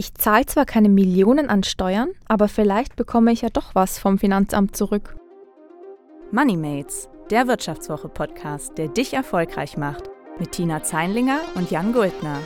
Ich zahle zwar keine Millionen an Steuern, aber vielleicht bekomme ich ja doch was vom Finanzamt zurück. Moneymates, der Wirtschaftswoche-Podcast, der dich erfolgreich macht, mit Tina Zeinlinger und Jan Guldner.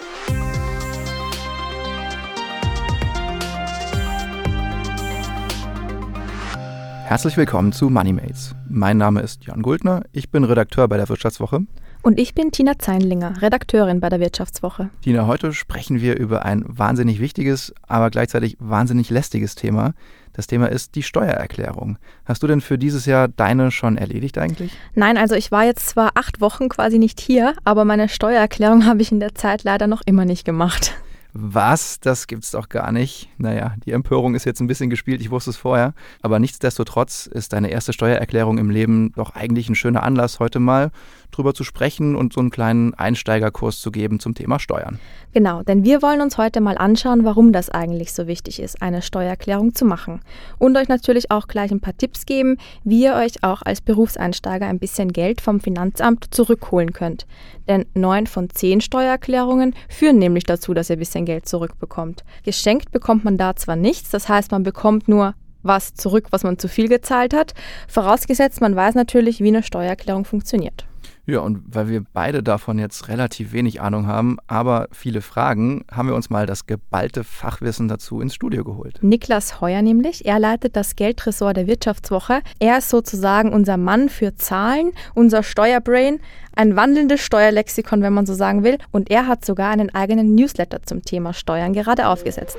Herzlich willkommen zu Moneymates. Mein Name ist Jan Guldner, ich bin Redakteur bei der Wirtschaftswoche und ich bin Tina Zeinlinger, Redakteurin bei der Wirtschaftswoche. Tina, heute sprechen wir über ein wahnsinnig wichtiges, aber gleichzeitig wahnsinnig lästiges Thema. Das Thema ist die Steuererklärung. Hast du denn für dieses Jahr deine schon erledigt eigentlich? Nein, also ich war jetzt zwar acht Wochen quasi nicht hier, aber meine Steuererklärung habe ich in der Zeit leider noch immer nicht gemacht. Was? Das gibt's doch gar nicht. Naja, die Empörung ist jetzt ein bisschen gespielt, ich wusste es vorher. Aber nichtsdestotrotz ist deine erste Steuererklärung im Leben doch eigentlich ein schöner Anlass, heute mal drüber zu sprechen und so einen kleinen Einsteigerkurs zu geben zum Thema Steuern. Genau, denn wir wollen uns heute mal anschauen, warum das eigentlich so wichtig ist, eine Steuererklärung zu machen. Und euch natürlich auch gleich ein paar Tipps geben, wie ihr euch auch als Berufseinsteiger ein bisschen Geld vom Finanzamt zurückholen könnt. Denn neun von zehn Steuererklärungen führen nämlich dazu, dass ihr ein bisschen Geld zurückbekommt. Geschenkt bekommt man da zwar nichts, das heißt, man bekommt nur was zurück, was man zu viel gezahlt hat, vorausgesetzt man weiß natürlich, wie eine Steuererklärung funktioniert. Ja, und weil wir beide davon jetzt relativ wenig Ahnung haben, aber viele Fragen, haben wir uns mal das geballte Fachwissen dazu ins Studio geholt. Niklas Heuer nämlich, er leitet das Geldressort der Wirtschaftswoche. Er ist sozusagen unser Mann für Zahlen, unser Steuerbrain, ein wandelndes Steuerlexikon, wenn man so sagen will. Und er hat sogar einen eigenen Newsletter zum Thema Steuern gerade aufgesetzt.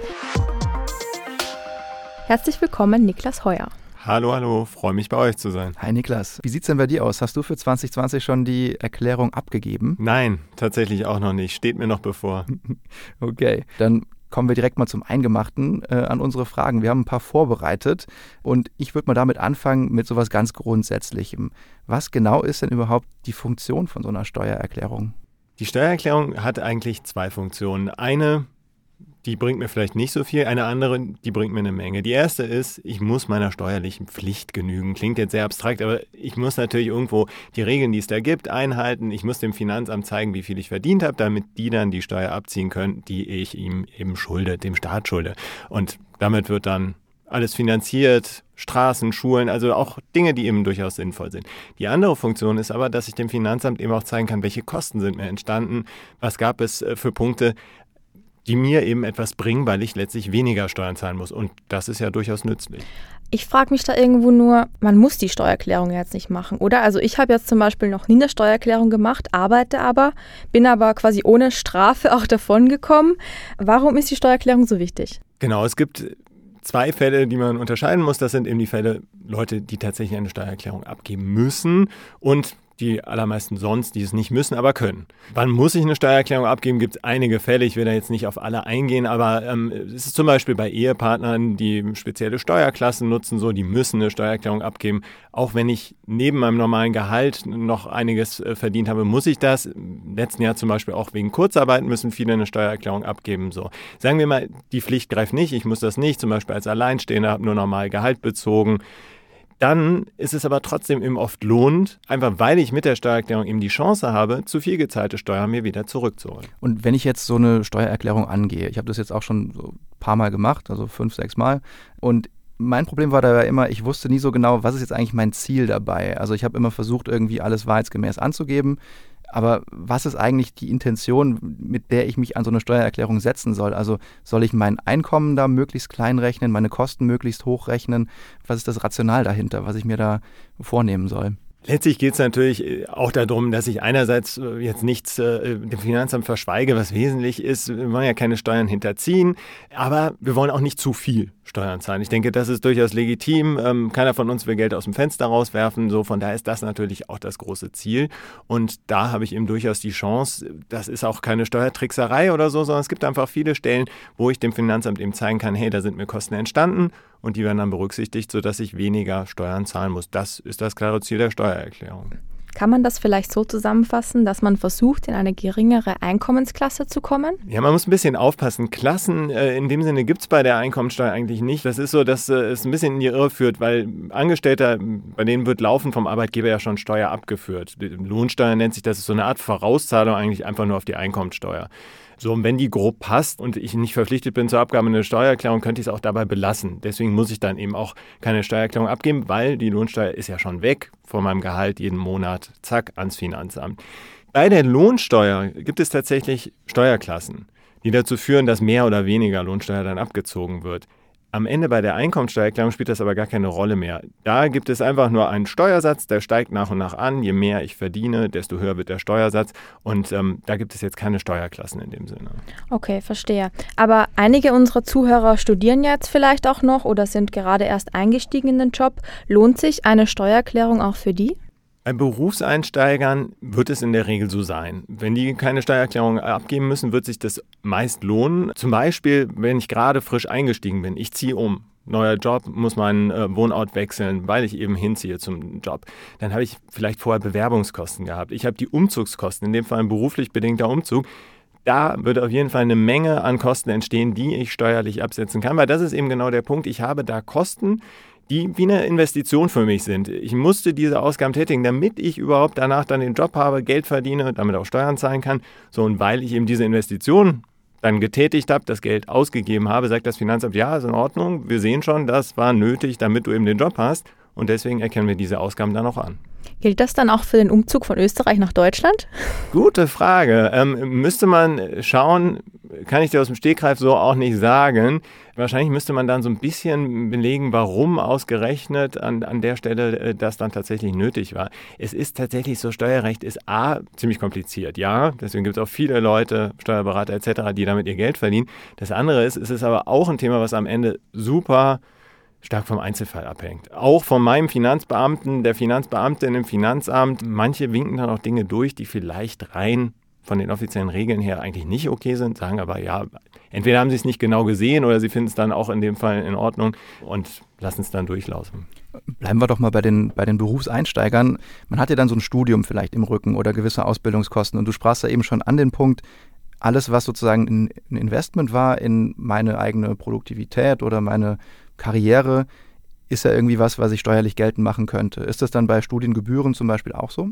Herzlich willkommen, Niklas Heuer. Hallo, hallo, freue mich bei euch zu sein. Hi Niklas, wie sieht's denn bei dir aus? Hast du für 2020 schon die Erklärung abgegeben? Nein, tatsächlich auch noch nicht. Steht mir noch bevor. okay, dann kommen wir direkt mal zum Eingemachten äh, an unsere Fragen. Wir haben ein paar vorbereitet und ich würde mal damit anfangen mit sowas ganz Grundsätzlichem. Was genau ist denn überhaupt die Funktion von so einer Steuererklärung? Die Steuererklärung hat eigentlich zwei Funktionen. Eine die bringt mir vielleicht nicht so viel, eine andere, die bringt mir eine Menge. Die erste ist, ich muss meiner steuerlichen Pflicht genügen. Klingt jetzt sehr abstrakt, aber ich muss natürlich irgendwo die Regeln, die es da gibt, einhalten. Ich muss dem Finanzamt zeigen, wie viel ich verdient habe, damit die dann die Steuer abziehen können, die ich ihm eben schulde, dem Staat schulde. Und damit wird dann alles finanziert, Straßen, Schulen, also auch Dinge, die eben durchaus sinnvoll sind. Die andere Funktion ist aber, dass ich dem Finanzamt eben auch zeigen kann, welche Kosten sind mir entstanden, was gab es äh, für Punkte, die mir eben etwas bringen, weil ich letztlich weniger Steuern zahlen muss. Und das ist ja durchaus nützlich. Ich frage mich da irgendwo nur, man muss die Steuererklärung jetzt nicht machen, oder? Also ich habe jetzt zum Beispiel noch nie eine Steuererklärung gemacht, arbeite aber, bin aber quasi ohne Strafe auch davon gekommen. Warum ist die Steuererklärung so wichtig? Genau, es gibt zwei Fälle, die man unterscheiden muss. Das sind eben die Fälle Leute, die tatsächlich eine Steuererklärung abgeben müssen und die allermeisten sonst, die es nicht müssen, aber können. Wann muss ich eine Steuererklärung abgeben? Gibt es einige Fälle, ich will da jetzt nicht auf alle eingehen, aber ähm, es ist zum Beispiel bei Ehepartnern, die spezielle Steuerklassen nutzen, so, die müssen eine Steuererklärung abgeben. Auch wenn ich neben meinem normalen Gehalt noch einiges äh, verdient habe, muss ich das. Im letzten Jahr zum Beispiel auch wegen Kurzarbeit müssen viele eine Steuererklärung abgeben. So. Sagen wir mal, die Pflicht greift nicht, ich muss das nicht, zum Beispiel als Alleinstehender, habe nur normal Gehalt bezogen dann ist es aber trotzdem eben oft lohnt, einfach weil ich mit der Steuererklärung eben die Chance habe, zu viel gezahlte Steuern mir wieder zurückzuholen. Und wenn ich jetzt so eine Steuererklärung angehe, ich habe das jetzt auch schon so ein paar Mal gemacht, also fünf, sechs Mal, und mein Problem war dabei immer, ich wusste nie so genau, was ist jetzt eigentlich mein Ziel dabei. Also ich habe immer versucht, irgendwie alles wahrheitsgemäß anzugeben. Aber was ist eigentlich die Intention, mit der ich mich an so eine Steuererklärung setzen soll? Also soll ich mein Einkommen da möglichst klein rechnen, meine Kosten möglichst hoch rechnen? Was ist das Rational dahinter, was ich mir da vornehmen soll? Letztlich geht es natürlich äh, auch darum, dass ich einerseits äh, jetzt nichts äh, dem Finanzamt verschweige, was wesentlich ist. Wir wollen ja keine Steuern hinterziehen, aber wir wollen auch nicht zu viel Steuern zahlen. Ich denke, das ist durchaus legitim. Ähm, keiner von uns will Geld aus dem Fenster rauswerfen. So, von daher ist das natürlich auch das große Ziel. Und da habe ich eben durchaus die Chance, das ist auch keine Steuertrickserei oder so, sondern es gibt einfach viele Stellen, wo ich dem Finanzamt eben zeigen kann, hey, da sind mir Kosten entstanden und die werden dann berücksichtigt, sodass ich weniger Steuern zahlen muss. Das ist das klare Ziel der Steuererklärung. Kann man das vielleicht so zusammenfassen, dass man versucht, in eine geringere Einkommensklasse zu kommen? Ja, man muss ein bisschen aufpassen. Klassen äh, in dem Sinne gibt es bei der Einkommensteuer eigentlich nicht. Das ist so, dass äh, es ein bisschen in die Irre führt, weil Angestellter, bei denen wird laufen vom Arbeitgeber ja schon Steuer abgeführt. Lohnsteuer nennt sich das, ist so eine Art Vorauszahlung eigentlich einfach nur auf die Einkommensteuer. So, und wenn die grob passt und ich nicht verpflichtet bin zur Abgabe einer Steuererklärung, könnte ich es auch dabei belassen. Deswegen muss ich dann eben auch keine Steuererklärung abgeben, weil die Lohnsteuer ist ja schon weg von meinem Gehalt jeden Monat, zack, ans Finanzamt. Bei der Lohnsteuer gibt es tatsächlich Steuerklassen, die dazu führen, dass mehr oder weniger Lohnsteuer dann abgezogen wird. Am Ende bei der Einkommensteuererklärung spielt das aber gar keine Rolle mehr. Da gibt es einfach nur einen Steuersatz, der steigt nach und nach an. Je mehr ich verdiene, desto höher wird der Steuersatz. Und ähm, da gibt es jetzt keine Steuerklassen in dem Sinne. Okay, verstehe. Aber einige unserer Zuhörer studieren jetzt vielleicht auch noch oder sind gerade erst eingestiegen in den Job. Lohnt sich eine Steuererklärung auch für die? Bei Berufseinsteigern wird es in der Regel so sein. Wenn die keine Steuererklärung abgeben müssen, wird sich das meist lohnen. Zum Beispiel, wenn ich gerade frisch eingestiegen bin, ich ziehe um, neuer Job, muss meinen äh, Wohnort wechseln, weil ich eben hinziehe zum Job. Dann habe ich vielleicht vorher Bewerbungskosten gehabt. Ich habe die Umzugskosten, in dem Fall ein beruflich bedingter Umzug. Da würde auf jeden Fall eine Menge an Kosten entstehen, die ich steuerlich absetzen kann, weil das ist eben genau der Punkt. Ich habe da Kosten, die wie eine Investition für mich sind. Ich musste diese Ausgaben tätigen, damit ich überhaupt danach dann den Job habe, Geld verdiene, damit auch Steuern zahlen kann. So, und weil ich eben diese Investition dann getätigt habe, das Geld ausgegeben habe, sagt das Finanzamt, ja, ist in Ordnung, wir sehen schon, das war nötig, damit du eben den Job hast. Und deswegen erkennen wir diese Ausgaben dann auch an. Gilt das dann auch für den Umzug von Österreich nach Deutschland? Gute Frage. Ähm, müsste man schauen, kann ich dir aus dem Stegreif so auch nicht sagen. Wahrscheinlich müsste man dann so ein bisschen belegen, warum ausgerechnet an, an der Stelle äh, das dann tatsächlich nötig war. Es ist tatsächlich so, Steuerrecht ist A, ziemlich kompliziert, ja. Deswegen gibt es auch viele Leute, Steuerberater etc., die damit ihr Geld verdienen. Das andere ist, es ist aber auch ein Thema, was am Ende super stark vom Einzelfall abhängt. Auch von meinem Finanzbeamten, der Finanzbeamtin im Finanzamt. Manche winken dann auch Dinge durch, die vielleicht rein von den offiziellen Regeln her eigentlich nicht okay sind, sagen aber ja, entweder haben sie es nicht genau gesehen oder sie finden es dann auch in dem Fall in Ordnung und lassen es dann durchlaufen. Bleiben wir doch mal bei den, bei den Berufseinsteigern. Man hat ja dann so ein Studium vielleicht im Rücken oder gewisse Ausbildungskosten und du sprachst ja eben schon an den Punkt, alles, was sozusagen ein Investment war in meine eigene Produktivität oder meine Karriere, ist ja irgendwie was, was ich steuerlich geltend machen könnte. Ist das dann bei Studiengebühren zum Beispiel auch so?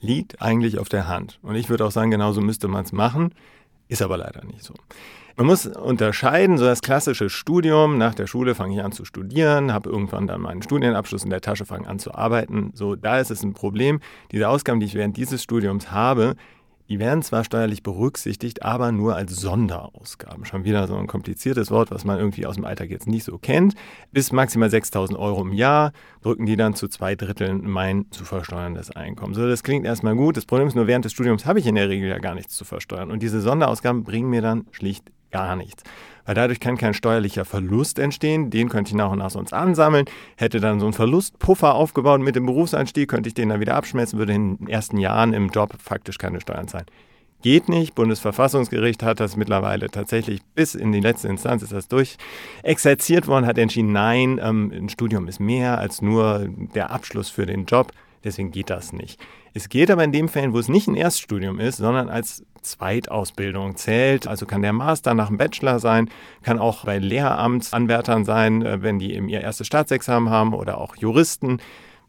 Liegt eigentlich auf der Hand. Und ich würde auch sagen, genauso müsste man es machen, ist aber leider nicht so. Man muss unterscheiden, so das klassische Studium, nach der Schule fange ich an zu studieren, habe irgendwann dann meinen Studienabschluss in der Tasche, fange an zu arbeiten. So, da ist es ein Problem. Diese Ausgaben, die ich während dieses Studiums habe, die werden zwar steuerlich berücksichtigt, aber nur als Sonderausgaben. Schon wieder so ein kompliziertes Wort, was man irgendwie aus dem Alltag jetzt nicht so kennt. Bis maximal 6.000 Euro im Jahr drücken die dann zu zwei Dritteln mein zu versteuerndes Einkommen. So, das klingt erstmal gut. Das Problem ist nur, während des Studiums habe ich in der Regel ja gar nichts zu versteuern. Und diese Sonderausgaben bringen mir dann schlicht gar nichts. Weil dadurch kann kein steuerlicher Verlust entstehen. Den könnte ich nach und nach sonst ansammeln. Hätte dann so einen Verlustpuffer aufgebaut mit dem Berufseinstieg, könnte ich den dann wieder abschmelzen, würde in den ersten Jahren im Job faktisch keine Steuern zahlen. Geht nicht. Bundesverfassungsgericht hat das mittlerweile tatsächlich bis in die letzte Instanz ist das durch exerziert worden, hat entschieden, nein, ähm, ein Studium ist mehr als nur der Abschluss für den Job. Deswegen geht das nicht. Es geht aber in dem Fällen, wo es nicht ein Erststudium ist, sondern als Zweitausbildung zählt. Also kann der Master nach dem Bachelor sein, kann auch bei Lehramtsanwärtern sein, äh, wenn die eben ihr erstes Staatsexamen haben oder auch Juristen.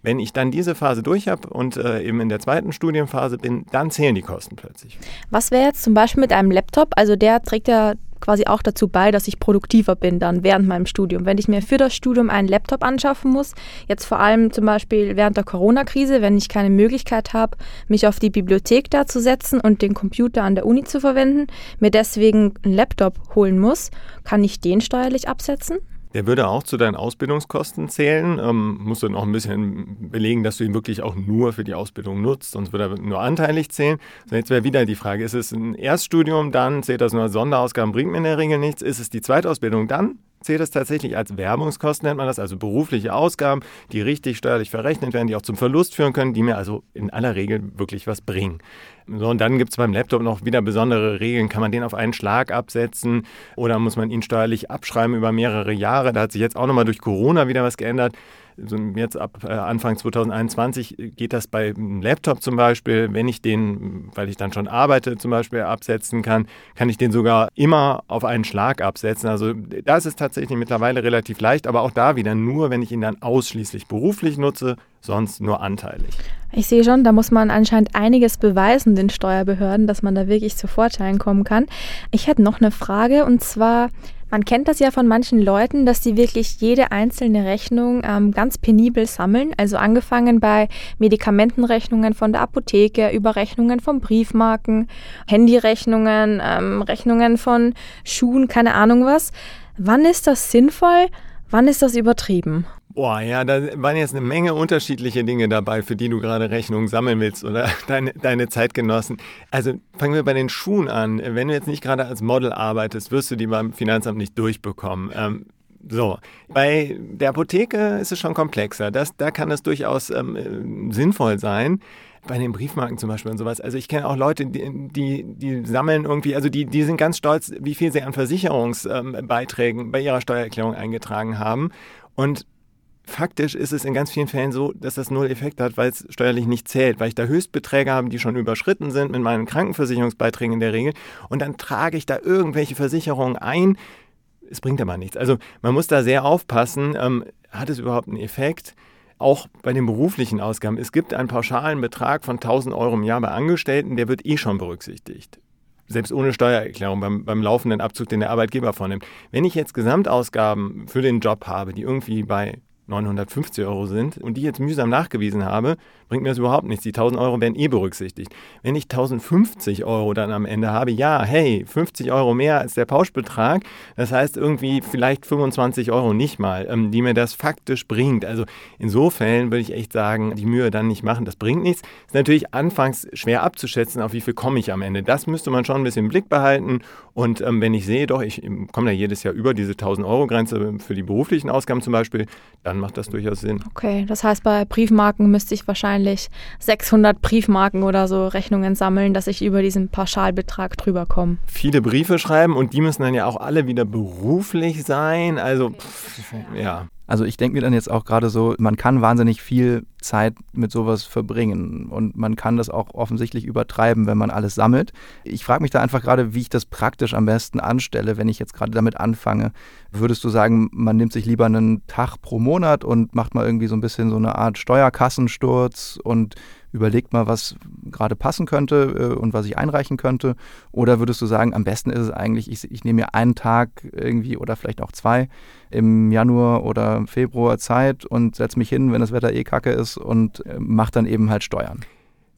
Wenn ich dann diese Phase durch habe und äh, eben in der zweiten Studienphase bin, dann zählen die Kosten plötzlich. Was wäre jetzt zum Beispiel mit einem Laptop? Also der trägt ja quasi auch dazu bei, dass ich produktiver bin dann während meinem Studium. Wenn ich mir für das Studium einen Laptop anschaffen muss, jetzt vor allem zum Beispiel während der Corona-Krise, wenn ich keine Möglichkeit habe, mich auf die Bibliothek da zu setzen und den Computer an der Uni zu verwenden, mir deswegen einen Laptop holen muss, kann ich den steuerlich absetzen? Der würde auch zu deinen Ausbildungskosten zählen. Ähm, musst du noch ein bisschen belegen, dass du ihn wirklich auch nur für die Ausbildung nutzt, sonst würde er nur anteilig zählen. So, jetzt wäre wieder die Frage, ist es ein Erststudium, dann zählt das nur als Sonderausgaben, bringt mir in der Regel nichts. Ist es die Zweitausbildung, dann zählt es tatsächlich als Werbungskosten, nennt man das, also berufliche Ausgaben, die richtig steuerlich verrechnet werden, die auch zum Verlust führen können, die mir also in aller Regel wirklich was bringen. So, und dann gibt es beim Laptop noch wieder besondere Regeln. Kann man den auf einen Schlag absetzen oder muss man ihn steuerlich abschreiben über mehrere Jahre? Da hat sich jetzt auch nochmal durch Corona wieder was geändert jetzt ab äh, Anfang 2021 geht das bei einem Laptop zum Beispiel, wenn ich den, weil ich dann schon arbeite, zum Beispiel absetzen kann, kann ich den sogar immer auf einen Schlag absetzen. Also da ist es tatsächlich mittlerweile relativ leicht, aber auch da wieder nur, wenn ich ihn dann ausschließlich beruflich nutze, sonst nur anteilig. Ich sehe schon, da muss man anscheinend einiges beweisen den Steuerbehörden, dass man da wirklich zu Vorteilen kommen kann. Ich hätte noch eine Frage und zwar, man kennt das ja von manchen Leuten, dass sie wirklich jede einzelne Rechnung ähm, ganz penibel sammeln. Also angefangen bei Medikamentenrechnungen von der Apotheke, über Rechnungen von Briefmarken, Handyrechnungen, ähm, Rechnungen von Schuhen, keine Ahnung was. Wann ist das sinnvoll? Wann ist das übertrieben? Boah, ja, da waren jetzt eine Menge unterschiedliche Dinge dabei, für die du gerade Rechnungen sammeln willst oder deine, deine Zeitgenossen. Also fangen wir bei den Schuhen an. Wenn du jetzt nicht gerade als Model arbeitest, wirst du die beim Finanzamt nicht durchbekommen. Ähm, so, bei der Apotheke ist es schon komplexer. Das, da kann es durchaus ähm, äh, sinnvoll sein. Bei den Briefmarken zum Beispiel und sowas. Also ich kenne auch Leute, die, die, die, sammeln irgendwie, also die, die sind ganz stolz, wie viel sie an Versicherungsbeiträgen bei ihrer Steuererklärung eingetragen haben. Und Faktisch ist es in ganz vielen Fällen so, dass das null Effekt hat, weil es steuerlich nicht zählt, weil ich da Höchstbeträge habe, die schon überschritten sind mit meinen Krankenversicherungsbeiträgen in der Regel. Und dann trage ich da irgendwelche Versicherungen ein. Es bringt aber nichts. Also man muss da sehr aufpassen. Ähm, hat es überhaupt einen Effekt? Auch bei den beruflichen Ausgaben. Es gibt einen pauschalen Betrag von 1000 Euro im Jahr bei Angestellten, der wird eh schon berücksichtigt selbst ohne Steuererklärung beim, beim laufenden Abzug, den der Arbeitgeber vornimmt. Wenn ich jetzt Gesamtausgaben für den Job habe, die irgendwie bei 950 Euro sind und die jetzt mühsam nachgewiesen habe, bringt mir das überhaupt nichts. Die 1000 Euro werden eh berücksichtigt. Wenn ich 1050 Euro dann am Ende habe, ja, hey, 50 Euro mehr als der Pauschbetrag, das heißt irgendwie vielleicht 25 Euro nicht mal, ähm, die mir das faktisch bringt. Also in so Fällen würde ich echt sagen, die Mühe dann nicht machen, das bringt nichts. Ist natürlich anfangs schwer abzuschätzen, auf wie viel komme ich am Ende. Das müsste man schon ein bisschen im Blick behalten und ähm, wenn ich sehe, doch, ich komme da jedes Jahr über diese 1000 Euro Grenze für die beruflichen Ausgaben zum Beispiel, dann macht das durchaus Sinn. Okay, das heißt, bei Briefmarken müsste ich wahrscheinlich 600 Briefmarken oder so Rechnungen sammeln, dass ich über diesen Pauschalbetrag drüber komme. Viele Briefe schreiben und die müssen dann ja auch alle wieder beruflich sein. Also, pff, ja. Also ich denke mir dann jetzt auch gerade so, man kann wahnsinnig viel Zeit mit sowas verbringen und man kann das auch offensichtlich übertreiben, wenn man alles sammelt. Ich frage mich da einfach gerade, wie ich das praktisch am besten anstelle, wenn ich jetzt gerade damit anfange. Würdest du sagen, man nimmt sich lieber einen Tag pro Monat und macht mal irgendwie so ein bisschen so eine Art Steuerkassensturz und überlegt mal, was gerade passen könnte äh, und was ich einreichen könnte? Oder würdest du sagen, am besten ist es eigentlich, ich, ich nehme mir einen Tag irgendwie oder vielleicht auch zwei im Januar oder Februar Zeit und setze mich hin, wenn das Wetter eh kacke ist und äh, mache dann eben halt Steuern?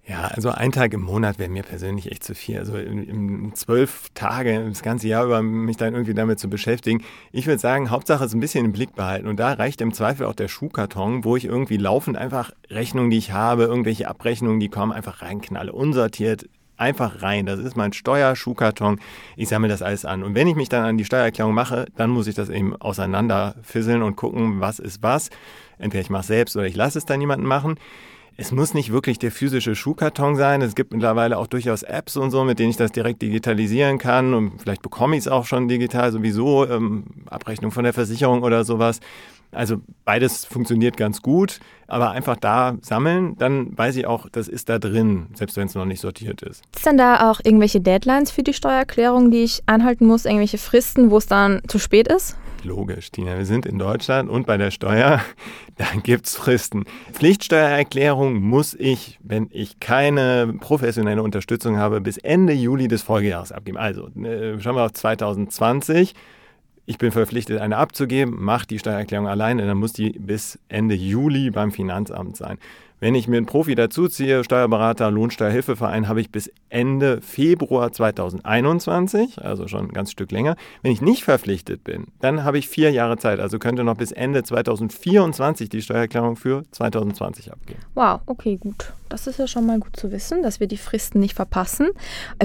Ja, also ein Tag im Monat wäre mir persönlich echt zu viel. Also in, in zwölf Tage, das ganze Jahr über mich dann irgendwie damit zu beschäftigen. Ich würde sagen, Hauptsache so ein bisschen im Blick behalten. Und da reicht im Zweifel auch der Schuhkarton, wo ich irgendwie laufend einfach Rechnungen, die ich habe, irgendwelche Abrechnungen, die kommen, einfach reinknalle, unsortiert, einfach rein. Das ist mein Steuerschuhkarton. Ich sammle das alles an. Und wenn ich mich dann an die Steuererklärung mache, dann muss ich das eben auseinanderfisseln und gucken, was ist was. Entweder ich mache es selbst oder ich lasse es dann jemanden machen. Es muss nicht wirklich der physische Schuhkarton sein. Es gibt mittlerweile auch durchaus Apps und so, mit denen ich das direkt digitalisieren kann. Und vielleicht bekomme ich es auch schon digital sowieso, ähm, Abrechnung von der Versicherung oder sowas. Also beides funktioniert ganz gut, aber einfach da sammeln, dann weiß ich auch, das ist da drin, selbst wenn es noch nicht sortiert ist. Ist denn da auch irgendwelche Deadlines für die Steuererklärung, die ich einhalten muss, irgendwelche Fristen, wo es dann zu spät ist? Logisch, Tina. Wir sind in Deutschland und bei der Steuer, da gibt es Fristen. Pflichtsteuererklärung muss ich, wenn ich keine professionelle Unterstützung habe, bis Ende Juli des Folgejahres abgeben. Also äh, schauen wir auf 2020. Ich bin verpflichtet, eine abzugeben, mache die Steuererklärung alleine, dann muss die bis Ende Juli beim Finanzamt sein. Wenn ich mir einen Profi dazuziehe, Steuerberater, Lohnsteuerhilfeverein, habe ich bis Ende Februar 2021, also schon ein ganz Stück länger. Wenn ich nicht verpflichtet bin, dann habe ich vier Jahre Zeit, also könnte noch bis Ende 2024 die Steuererklärung für 2020 abgeben. Wow, okay, gut. Das ist ja schon mal gut zu wissen, dass wir die Fristen nicht verpassen.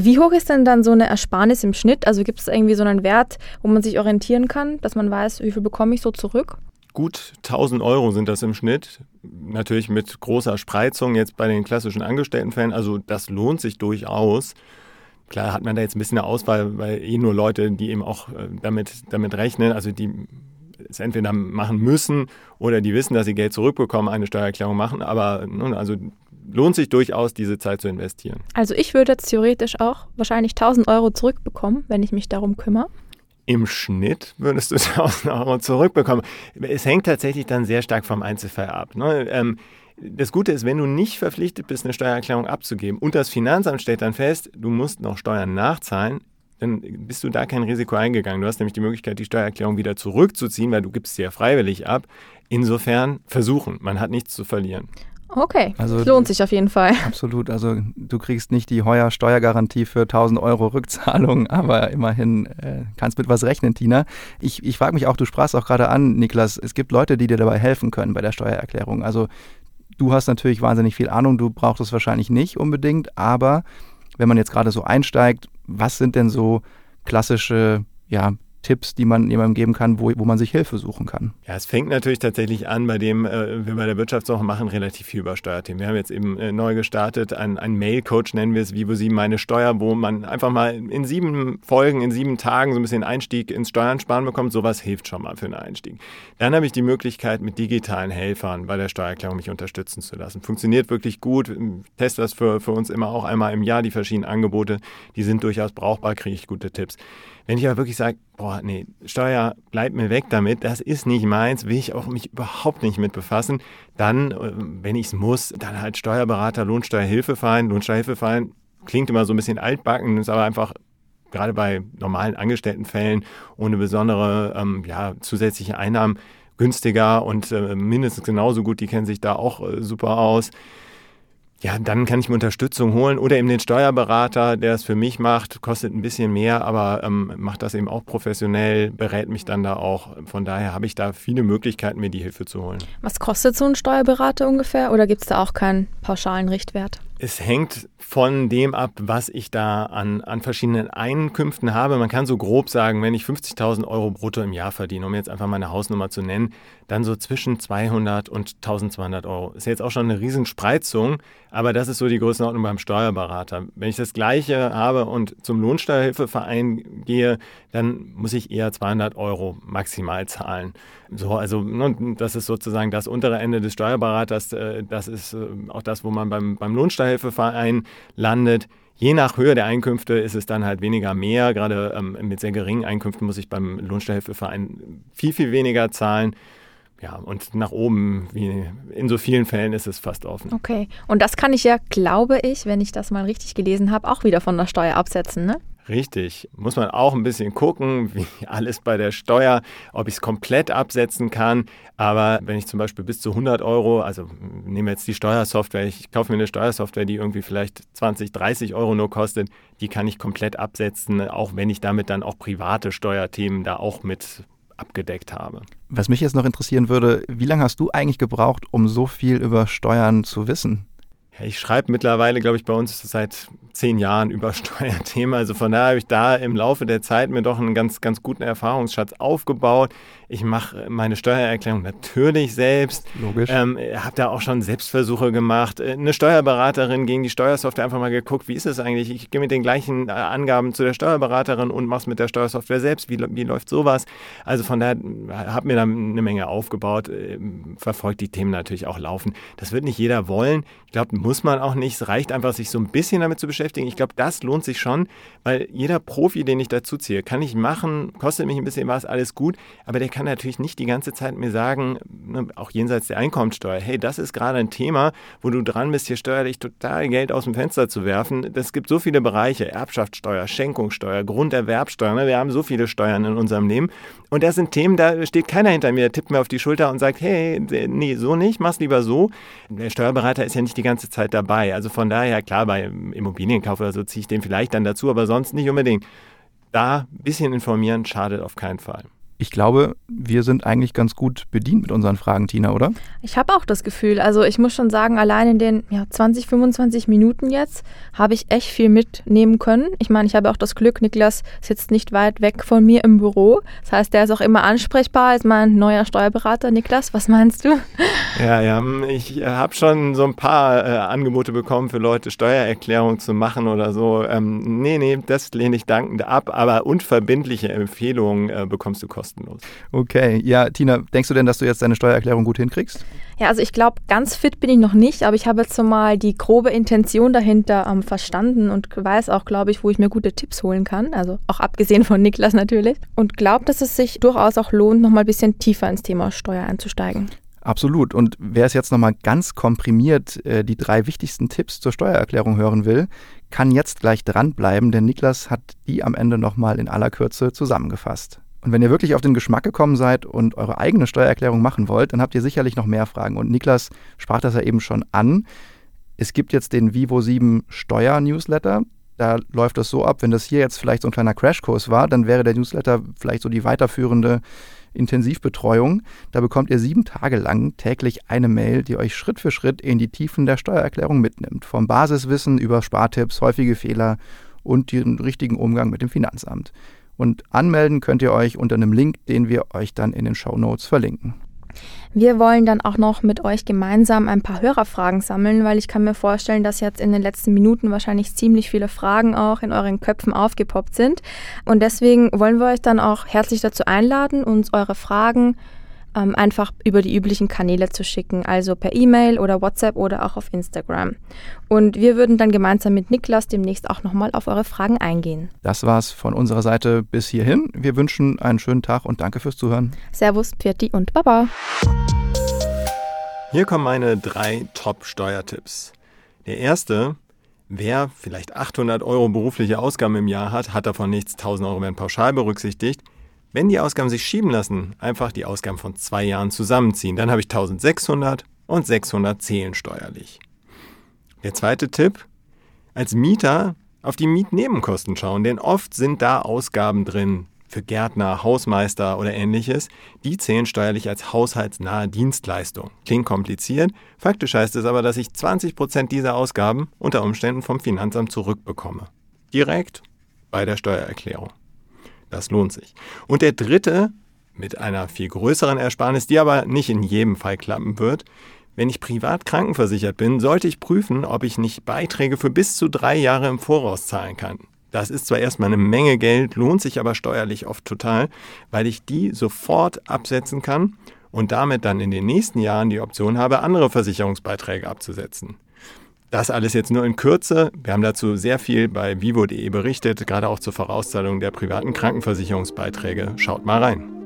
Wie hoch ist denn dann so eine Ersparnis im Schnitt? Also gibt es irgendwie so einen Wert, wo man sich orientieren kann, dass man weiß, wie viel bekomme ich so zurück? Gut 1000 Euro sind das im Schnitt. Natürlich mit großer Spreizung jetzt bei den klassischen Angestelltenfällen. Also das lohnt sich durchaus. Klar hat man da jetzt ein bisschen eine Auswahl, weil eh nur Leute, die eben auch äh, damit, damit rechnen, also die es entweder machen müssen oder die wissen, dass sie Geld zurückbekommen, eine Steuererklärung machen. Aber nun, also lohnt sich durchaus, diese Zeit zu investieren. Also ich würde theoretisch auch wahrscheinlich 1000 Euro zurückbekommen, wenn ich mich darum kümmere. Im Schnitt würdest du 1000 Euro zurückbekommen. Es hängt tatsächlich dann sehr stark vom Einzelfall ab. Ne? Ähm, Das Gute ist, wenn du nicht verpflichtet bist, eine Steuererklärung abzugeben und das Finanzamt stellt dann fest, du musst noch Steuern nachzahlen, dann bist du da kein Risiko eingegangen. Du hast nämlich die Möglichkeit, die Steuererklärung wieder zurückzuziehen, weil du gibst sie ja freiwillig ab. Insofern versuchen, man hat nichts zu verlieren. Okay, also, lohnt sich auf jeden Fall. Absolut, also du kriegst nicht die heuer Steuergarantie für 1000 Euro Rückzahlung, aber immerhin äh, kannst mit was rechnen, Tina. Ich, ich frage mich auch, du sprachst auch gerade an, Niklas, es gibt Leute, die dir dabei helfen können bei der Steuererklärung. Also du hast natürlich wahnsinnig viel Ahnung, du brauchst es wahrscheinlich nicht unbedingt, aber wenn man jetzt gerade so einsteigt, was sind denn so klassische ja, Tipps, die man jemandem geben kann, wo, wo man sich Hilfe suchen kann? Ja, es fängt natürlich tatsächlich an, bei dem äh, wir bei der Wirtschaftswoche machen, relativ viel über Steuerthemen. Wir haben jetzt eben äh, neu gestartet, ein, ein Mail-Coach nennen wir es, wie wo Sie meine Steuer, wo man einfach mal in sieben Folgen, in sieben Tagen so ein bisschen Einstieg ins Steuern sparen bekommt. Sowas hilft schon mal für einen Einstieg. Dann habe ich die Möglichkeit, mit digitalen Helfern bei der Steuererklärung mich unterstützen zu lassen. Funktioniert wirklich gut. Ich teste das für, für uns immer auch einmal im Jahr, die verschiedenen Angebote. Die sind durchaus brauchbar, kriege ich gute Tipps. Wenn ich aber wirklich sage, boah, nee, Steuer, bleib mir weg damit, das ist nicht meins, will ich auch mich überhaupt nicht mit befassen, dann, äh, wenn ich es muss, dann halt Steuerberater, Lohnsteuerhilfeverein, Lohnsteuerhilfeverein, klingt immer so ein bisschen altbacken, ist aber einfach gerade bei normalen Angestelltenfällen ohne besondere ähm, ja, zusätzliche Einnahmen günstiger und äh, mindestens genauso gut, die kennen sich da auch äh, super aus ja, dann kann ich mir Unterstützung holen oder eben den Steuerberater, der es für mich macht, kostet ein bisschen mehr, aber ähm, macht das eben auch professionell, berät mich dann da auch. Von daher habe ich da viele Möglichkeiten, mir die Hilfe zu holen. Was kostet so ein Steuerberater ungefähr oder gibt es da auch keinen pauschalen Richtwert? Es hängt von dem ab, was ich da an, an verschiedenen Einkünften habe. Man kann so grob sagen, wenn ich 50.000 Euro brutto im Jahr verdiene, um jetzt einfach mal eine Hausnummer zu nennen, dann so zwischen 200 und 1200 Euro. Ist jetzt auch schon eine Riesenspreizung, aber das ist so die Größenordnung beim Steuerberater. Wenn ich das Gleiche habe und zum Lohnsteuerhilfeverein gehe, dann muss ich eher 200 Euro maximal zahlen. So, also ne, das ist sozusagen das untere Ende des Steuerberaters. Äh, das ist äh, auch das, wo man beim, beim Lohnsteuerhilfeverein landet. Je nach Höhe der Einkünfte ist es dann halt weniger mehr. Gerade ähm, mit sehr geringen Einkünften muss ich beim Lohnsteuerhilfeverein viel, viel weniger zahlen. Ja, und nach oben, wie in so vielen Fällen, ist es fast offen. Okay, und das kann ich ja, glaube ich, wenn ich das mal richtig gelesen habe, auch wieder von der Steuer absetzen, ne? Richtig. Muss man auch ein bisschen gucken, wie alles bei der Steuer, ob ich es komplett absetzen kann. Aber wenn ich zum Beispiel bis zu 100 Euro, also nehmen wir jetzt die Steuersoftware, ich kaufe mir eine Steuersoftware, die irgendwie vielleicht 20, 30 Euro nur kostet, die kann ich komplett absetzen, auch wenn ich damit dann auch private Steuerthemen da auch mit abgedeckt habe. Was mich jetzt noch interessieren würde, wie lange hast du eigentlich gebraucht, um so viel über Steuern zu wissen? Ich schreibe mittlerweile, glaube ich, bei uns seit zehn Jahren über Steuerthemen. Also von daher habe ich da im Laufe der Zeit mir doch einen ganz, ganz guten Erfahrungsschatz aufgebaut. Ich mache meine Steuererklärung natürlich selbst. Logisch. Ähm, habe da auch schon Selbstversuche gemacht. Äh, eine Steuerberaterin gegen die Steuersoftware einfach mal geguckt, wie ist es eigentlich? Ich gehe mit den gleichen äh, Angaben zu der Steuerberaterin und mache es mit der Steuersoftware selbst. Wie, wie läuft sowas? Also von daher äh, habe mir da eine Menge aufgebaut, verfolgt die Themen natürlich auch laufen. Das wird nicht jeder wollen. Ich glaube, muss man auch nicht. Es reicht einfach, sich so ein bisschen damit zu beschäftigen beschäftigen. Ich glaube, das lohnt sich schon, weil jeder Profi, den ich dazu ziehe, kann ich machen, kostet mich ein bisschen was, alles gut, aber der kann natürlich nicht die ganze Zeit mir sagen, ne, auch jenseits der Einkommensteuer, hey, das ist gerade ein Thema, wo du dran bist, hier steuerlich total Geld aus dem Fenster zu werfen. Es gibt so viele Bereiche, Erbschaftssteuer, Schenkungssteuer, Grunderwerbsteuer, ne? wir haben so viele Steuern in unserem Leben und das sind Themen, da steht keiner hinter mir, tippt mir auf die Schulter und sagt, hey, nee, so nicht, mach's lieber so. Der Steuerberater ist ja nicht die ganze Zeit dabei. Also von daher, klar, bei Immobilien Immobilienkauf oder so ziehe ich den vielleicht dann dazu, aber sonst nicht unbedingt. Da ein bisschen informieren schadet auf keinen Fall. Ich glaube, wir sind eigentlich ganz gut bedient mit unseren Fragen, Tina, oder? Ich habe auch das Gefühl. Also ich muss schon sagen, allein in den ja, 20, 25 Minuten jetzt habe ich echt viel mitnehmen können. Ich meine, ich habe auch das Glück, Niklas sitzt nicht weit weg von mir im Büro. Das heißt, der ist auch immer ansprechbar als mein neuer Steuerberater. Niklas, was meinst du? Ja, ja, ich habe schon so ein paar äh, Angebote bekommen für Leute, Steuererklärung zu machen oder so. Ähm, nee, nee, das lehne ich dankend ab, aber unverbindliche Empfehlungen äh, bekommst du kostenlos kostenlos. Okay, ja, Tina, denkst du denn, dass du jetzt deine Steuererklärung gut hinkriegst? Ja, also ich glaube, ganz fit bin ich noch nicht, aber ich habe jetzt so mal die grobe Intention dahinter ähm, verstanden und weiß auch, glaube ich, wo ich mir gute Tipps holen kann. Also auch abgesehen von Niklas natürlich. Und glaube, dass es sich durchaus auch lohnt, noch mal ein bisschen tiefer ins Thema Steuer einzusteigen. Absolut. Und wer es jetzt nochmal ganz komprimiert äh, die drei wichtigsten Tipps zur Steuererklärung hören will, kann jetzt gleich dranbleiben, denn Niklas hat die am Ende nochmal in aller Kürze zusammengefasst. Und wenn ihr wirklich auf den Geschmack gekommen seid und eure eigene Steuererklärung machen wollt, dann habt ihr sicherlich noch mehr Fragen. Und Niklas sprach das ja eben schon an. Es gibt jetzt den Vivo 7 Steuer-Newsletter. Da läuft es so ab, wenn das hier jetzt vielleicht so ein kleiner Crashkurs war, dann wäre der Newsletter vielleicht so die weiterführende Intensivbetreuung. Da bekommt ihr sieben Tage lang täglich eine Mail, die euch Schritt für Schritt in die Tiefen der Steuererklärung mitnimmt. Vom Basiswissen über Spartipps, häufige Fehler und den richtigen Umgang mit dem Finanzamt. Und anmelden könnt ihr euch unter einem Link, den wir euch dann in den Show Notes verlinken. Wir wollen dann auch noch mit euch gemeinsam ein paar Hörerfragen sammeln, weil ich kann mir vorstellen, dass jetzt in den letzten Minuten wahrscheinlich ziemlich viele Fragen auch in euren Köpfen aufgepoppt sind. Und deswegen wollen wir euch dann auch herzlich dazu einladen, uns eure Fragen ähm, einfach über die üblichen Kanäle zu schicken, also per E-Mail oder WhatsApp oder auch auf Instagram. Und wir würden dann gemeinsam mit Niklas demnächst auch nochmal auf eure Fragen eingehen. Das war's von unserer Seite bis hierhin. Wir wünschen einen schönen Tag und danke fürs Zuhören. Servus, Pfirti und Baba. Hier kommen meine drei Top-Steuertipps. Der erste, wer vielleicht 800 Euro berufliche Ausgaben im Jahr hat, hat davon nichts, 1000 Euro werden pauschal berücksichtigt. Wenn die Ausgaben sich schieben lassen, einfach die Ausgaben von zwei Jahren zusammenziehen. Dann habe ich 1600 und 600 zählen steuerlich. Der zweite Tipp, als Mieter auf die Mietnebenkosten schauen, denn oft sind da Ausgaben drin für Gärtner, Hausmeister oder ähnliches. Die zählen steuerlich als haushaltsnahe Dienstleistung. Klingt kompliziert, faktisch heißt es aber, dass ich 20% dieser Ausgaben unter Umständen vom Finanzamt zurückbekomme. Direkt bei der Steuererklärung. Das lohnt sich. Und der dritte, mit einer viel größeren Ersparnis, die aber nicht in jedem Fall klappen wird, wenn ich privat krankenversichert bin, sollte ich prüfen, ob ich nicht Beiträge für bis zu drei Jahre im Voraus zahlen kann. Das ist zwar erstmal eine Menge Geld, lohnt sich aber steuerlich oft total, weil ich die sofort absetzen kann und damit dann in den nächsten Jahren die Option habe, andere Versicherungsbeiträge abzusetzen. Das alles jetzt nur in Kürze. Wir haben dazu sehr viel bei vivo.de berichtet, gerade auch zur Vorauszahlung der privaten Krankenversicherungsbeiträge. Schaut mal rein.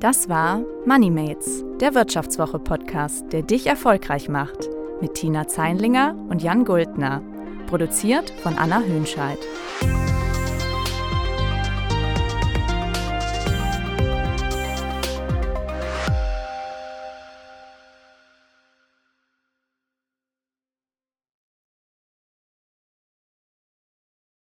Das war MoneyMates, der Wirtschaftswoche-Podcast, der dich erfolgreich macht. Mit Tina Zeinlinger und Jan Guldner. Produziert von Anna Hönscheid.